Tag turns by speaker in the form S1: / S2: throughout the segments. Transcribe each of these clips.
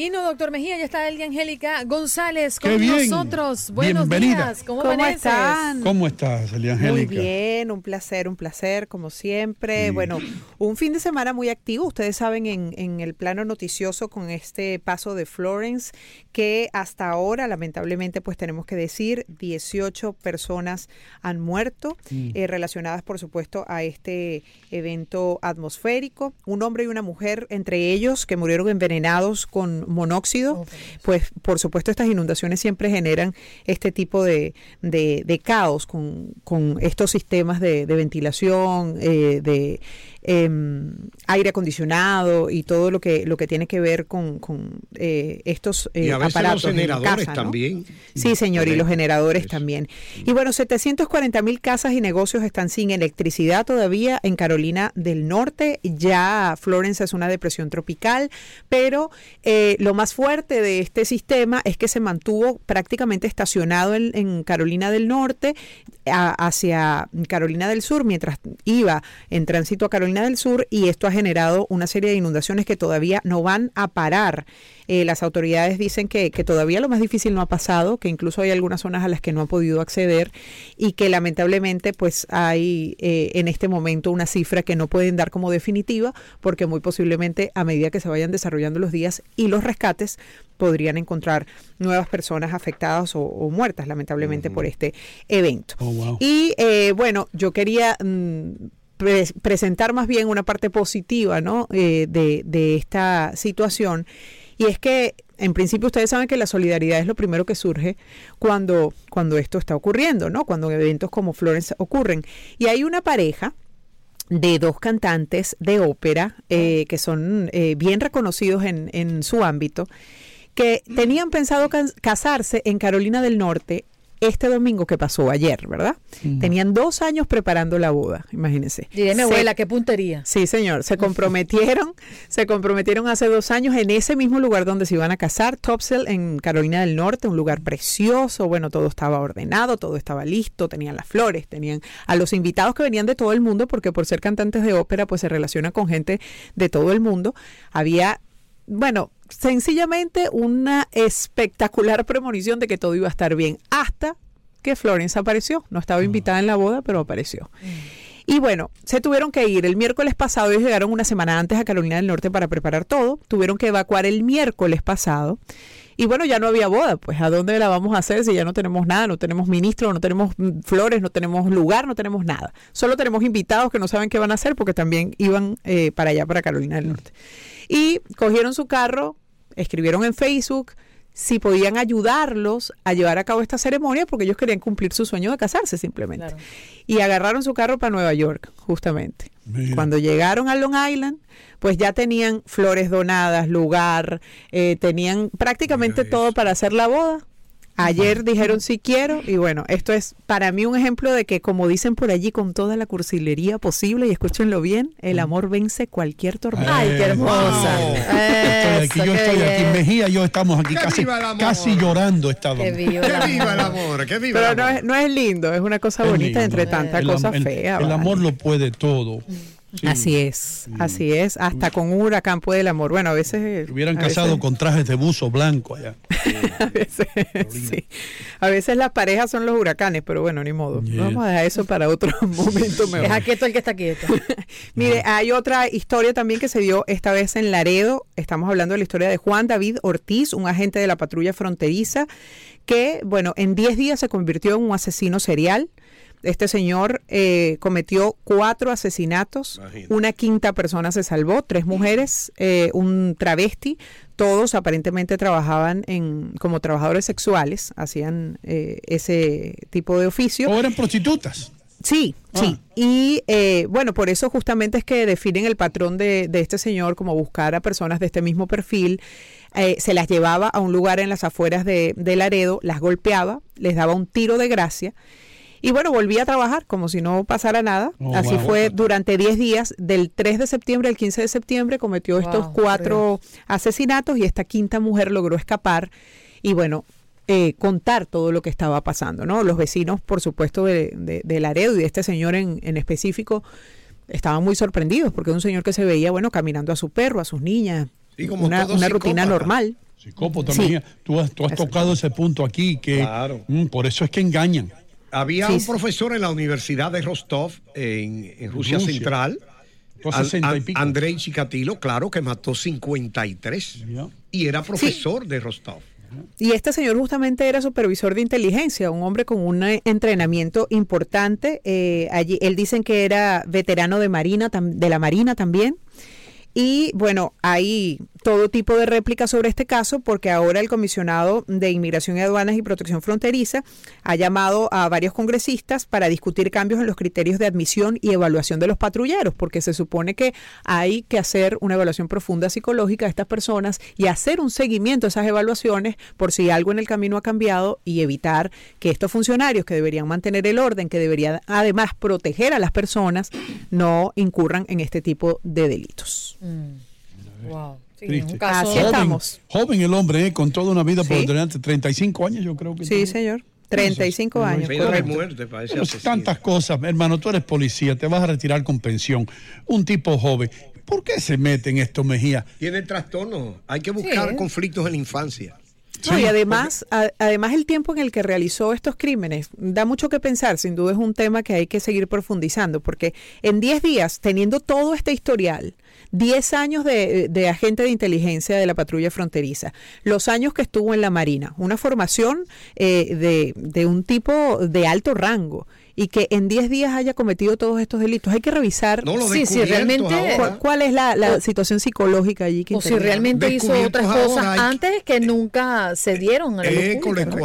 S1: Y no, doctor Mejía, ya está Eldia Angélica González con nosotros. Buenos
S2: Bienvenida.
S1: días. ¿Cómo,
S3: ¿Cómo están?
S2: ¿Cómo estás, Elia
S3: Muy
S2: Angélica?
S3: bien, un placer, un placer, como siempre.
S2: Sí.
S3: Bueno, un fin de semana muy activo, ustedes saben, en, en el plano noticioso con este paso de Florence, que hasta ahora, lamentablemente, pues tenemos que decir, 18 personas han muerto,
S2: Mm.
S3: eh, relacionadas, por supuesto, a este evento atmosférico. Un hombre y una mujer, entre ellos, que murieron envenenados con monóxido. Pues, por supuesto, estas inundaciones siempre generan este tipo de, de- de caos con, con estos sistemas de, de ventilación, eh, de em, aire acondicionado y todo lo que lo que tiene que ver con, con, eh, estos eh,
S2: Y a veces
S3: aparatos
S2: los
S3: en
S2: generadores
S3: casa, ¿no?
S2: también.
S3: Sí, señor, y los generadores
S2: Eso.
S3: también. Y bueno, 740 mil casas y negocios están sin electricidad todavía en Carolina del Norte. Ya Florence es una depresión tropical, pero eh, lo más fuerte de este sistema es que se mantuvo prácticamente estacionado en, en Carolina del Norte a- hacia Carolina del Sur mientras iba en tránsito a Carolina del Sur y esto ha generado una serie de inundaciones que todavía no van a parar. Eh, las autoridades dicen que, que todavía lo más difícil no ha pasado, que incluso hay algunas zonas a las que no han podido acceder y que lamentablemente pues hay eh, en este momento una cifra que no pueden dar como definitiva porque muy posiblemente a medida que se vayan desarrollando los días y los rescates podrían encontrar nuevas personas afectadas o, o muertas lamentablemente por este evento.
S2: Oh, wow.
S3: Y eh, bueno, yo quería mm, pre- presentar más bien una parte positiva ¿no? Eh, de, de esta situación. Y es que, en principio, ustedes saben que la solidaridad es lo primero que surge cuando, cuando esto está ocurriendo, ¿no? Cuando eventos como Florence ocurren. Y hay una pareja de dos cantantes de ópera eh, que son eh, bien reconocidos en, en su ámbito, que tenían pensado casarse en Carolina del Norte este domingo que pasó ayer, ¿verdad? Tenían dos años preparando la boda, imagínense.
S1: Diré mi abuela, qué puntería.
S3: Sí, señor. Se comprometieron, se comprometieron hace dos años en ese mismo lugar donde se iban a casar, Topsail, en Carolina del Norte, un lugar precioso. Bueno, todo estaba ordenado, todo estaba listo, tenían las flores, tenían a los invitados que venían de todo el mundo, porque por ser cantantes de ópera, pues se relacionan con gente de todo el mundo. Había, bueno, sencillamente una espectacular premonición de que todo iba a estar bien, hasta que Florence apareció. No estaba invitada en la boda, pero apareció. Y bueno, se tuvieron que ir. El miércoles pasado ellos llegaron una semana antes a Carolina del Norte para preparar todo. Tuvieron que evacuar el miércoles pasado. Y bueno, ya no había boda. Pues ¿a dónde la vamos a hacer si ya no tenemos nada? No tenemos ministro, no tenemos mm, flores, no tenemos lugar, no tenemos nada. Solo tenemos invitados que no saben qué van a hacer porque también iban eh, para allá, para Carolina del Norte. Y cogieron su carro, escribieron en Facebook si podían ayudarlos a llevar a cabo esta ceremonia porque ellos querían cumplir su sueño de casarse simplemente.
S1: Claro.
S3: Y agarraron su carro para Nueva York, justamente.
S2: Mira.
S3: Cuando llegaron a Long Island, pues ya tenían flores donadas, lugar, eh, tenían prácticamente todo para hacer la boda. Ayer dijeron sí quiero y bueno, esto es para mí un ejemplo de que como dicen por allí con toda la cursilería posible y escúchenlo bien, el amor vence cualquier tormenta.
S1: Ay, qué hermosa.
S2: Wow. Estoy aquí, yo estoy aquí. Mejía y yo estamos aquí casi, casi llorando estábamos.
S1: Que viva
S4: Que
S1: el
S4: viva el
S1: amor.
S4: que viva
S3: Pero
S4: el
S3: no
S4: amor.
S3: es, no es lindo, es una cosa
S2: Es
S3: bonita
S2: lindo.
S3: entre tanta
S2: El
S3: cosa
S2: el-
S3: fea.
S2: El,
S3: vale.
S2: amor lo puede todo. Sí.
S3: Así es, así es. Hasta con un huracán puede el amor. Bueno, a veces...
S2: Se hubieran
S3: a veces-
S2: casado con trajes de buzo blanco allá.
S3: a veces, sí. A veces las parejas son los huracanes, pero bueno, ni modo.
S2: Yeah.
S3: Vamos a dejar eso para otro momento mejor.
S1: Deja quieto el que está quieto.
S3: Mire, hay otra historia también que se dio esta vez en Laredo. Estamos hablando de la historia de Juan David Ortiz, un agente de la patrulla fronteriza, que, bueno, en 10 días se convirtió en un asesino serial. Este señor eh, cometió cuatro asesinatos,
S4: Imagínate.
S3: una quinta persona se salvó, tres mujeres, eh, un travesti, todos aparentemente trabajaban en como trabajadores sexuales, hacían eh, ese tipo de oficio.
S2: O eran prostitutas.
S3: Sí, sí. Y eh, bueno, por eso justamente es que definen el patrón de, de este señor como buscar a personas de este mismo perfil. Eh, se las llevaba a un lugar en las afueras de, de Laredo, las golpeaba, les daba un tiro de gracia. Y bueno, volvía a trabajar como si no pasara nada.
S2: Oh,
S3: Así
S2: wow.
S3: fue durante 10 días, del 3 de septiembre al 15 de septiembre, cometió
S1: Wow,
S3: estos cuatro asesinatos y esta quinta mujer logró escapar. Y bueno, eh, contar todo lo que estaba pasando, ¿no? Los vecinos, por supuesto, de, de, de Laredo y de este señor en, en específico, estaban muy sorprendidos porque es un señor que se veía, bueno, caminando a su perro, a sus niñas,
S4: Sí, como
S3: una, una rutina normal.
S2: Psicópata,
S3: Sí.
S2: Tú has, tú has tocado ese punto aquí que
S4: Claro.
S2: mm, por eso es que engañan.
S4: Había
S3: Sí,
S4: un
S3: sí.
S4: profesor en la Universidad de Rostov, en, en Rusia,
S2: Rusia.
S4: Central,
S2: Tú
S4: An-
S2: 60 y
S4: An-
S2: pico.
S4: Andrei Chikatilo, claro, que mató 53.
S2: Ya.
S4: Y era profesor de Rostov.
S3: Y este señor justamente era supervisor de inteligencia, un hombre con un eh, entrenamiento importante. eh, allí, él dicen que era veterano de marina, tam- de la marina también. Y bueno, hay todo tipo de réplicas sobre este caso porque ahora el comisionado de Inmigración y Aduanas y Protección Fronteriza ha llamado a varios congresistas para discutir cambios en los criterios de admisión y evaluación de los patrulleros, porque se supone que hay que hacer una evaluación profunda psicológica de estas personas y hacer un seguimiento a esas evaluaciones por si algo en el camino ha cambiado y evitar que estos funcionarios que deberían mantener el orden, que deberían además proteger a las personas, no incurran en este tipo de delitos.
S1: Wow. Sí, es
S2: Triste.
S1: un caso.
S3: Así
S2: Joven,
S3: estamos.
S2: joven el hombre, eh, con toda una vida por
S3: Sí.
S2: delante, 35 años yo creo que
S3: Sí, señor. 35 años,
S4: de muerte para ese
S2: tantas cosas, hermano, tú eres policía, te vas a retirar con pensión, un tipo joven. ¿Por qué se mete en esto, Mejía?
S4: Tiene trastorno. Hay que buscar
S1: Sí.
S4: conflictos en la infancia.
S3: No, y además, a- además el tiempo en el que realizó estos crímenes da mucho que pensar, sin duda es un tema que hay que seguir profundizando, porque en 10 días, teniendo todo este historial, 10 años de, de agente de inteligencia de la patrulla fronteriza, los años que estuvo en la Marina, una formación eh, de, de un tipo de alto rango, y que en 10 días haya cometido todos estos delitos. Hay que revisar
S4: No,
S1: Sí,
S4: descubiertos
S1: realmente-
S4: ahora.
S3: cuál, cuál es la, la situación psicológica allí que
S1: O si realmente hizo otras cosas
S4: ahora
S1: antes que nunca se dieron a la ¿no?
S4: quoi.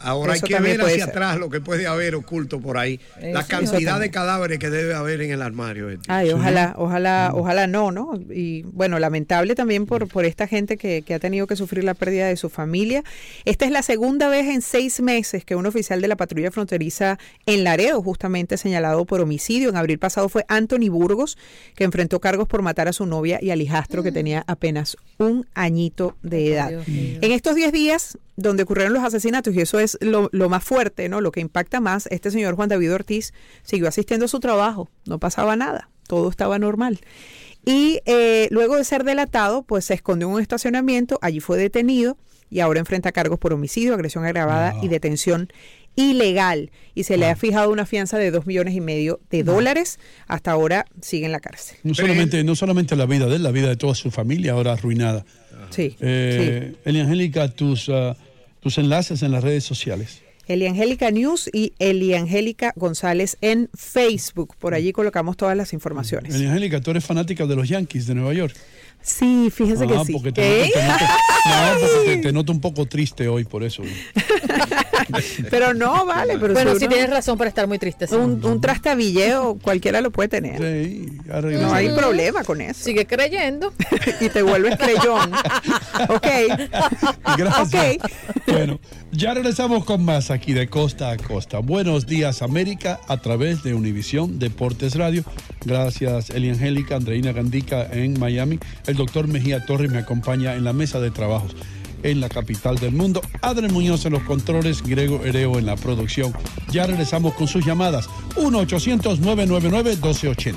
S4: Ahora
S3: Eso
S4: hay que ver hacia
S3: ser.
S4: atrás lo que puede haber oculto por ahí. la cantidad de cadáveres que debe haber en el armario. este.
S3: Ay, ojalá, ojalá, ojalá no, ¿no? Y bueno, lamentable también por, por esta gente que, que ha tenido que sufrir la pérdida de su familia. Esta es la segunda vez en seis meses que un oficial de la patrulla fronteriza en Laredo, justamente señalado por homicidio. En abril pasado fue Anthony Burgos, que enfrentó cargos por matar a su novia y al hijastro que tenía apenas un añito de edad. En estos 10 días donde ocurrieron los asesinatos, y eso es lo, lo más fuerte, ¿no? Lo que impacta más, este señor Juan David Ortiz siguió asistiendo a su trabajo, no pasaba nada, todo estaba normal. Y eh, luego de ser delatado, pues se escondió en un estacionamiento, allí fue detenido y ahora enfrenta cargos por homicidio, agresión agravada y detención ilegal. Y se le ha fijado una fianza de dos millones y medio de dólares. Hasta ahora sigue en la cárcel.
S2: No solamente, no solamente la vida de él, la vida de toda su familia ahora arruinada.
S3: Sí,
S2: Eh, Angélica, tus, ah, tus enlaces en las redes sociales.
S3: Eliangélica News y Eliangélica González en Facebook. Por allí colocamos todas las informaciones.
S2: Eliangélica, tú eres fanática de los Yankees de Nueva York.
S3: Sí, fíjese que
S2: Ah,
S3: sí.
S2: porque te, noto, te noto- no, porque te- te noto un poco triste hoy por eso.
S3: Pero no, vale. Pero
S1: bueno,
S3: si
S1: sí
S3: uno-
S1: tienes razón para estar muy triste. sí.
S3: un, un trastabilleo cualquiera lo puede tener. no hay problema con eso.
S1: Sigue creyendo.
S3: y te vuelves creyón. ok.
S2: Gracias. Bueno, ya regresamos con más aquí de costa a costa. Buenos días, América, a través de Univisión Deportes Radio. Gracias, Eli Angélica, Andreina Gandica en Miami. El doctor Mejía Torres me acompaña en la mesa de trabajos en la capital del mundo. Adrián Muñoz en los controles, Grego Hereo en la producción. Ya regresamos con sus llamadas. 1-800-999-1280.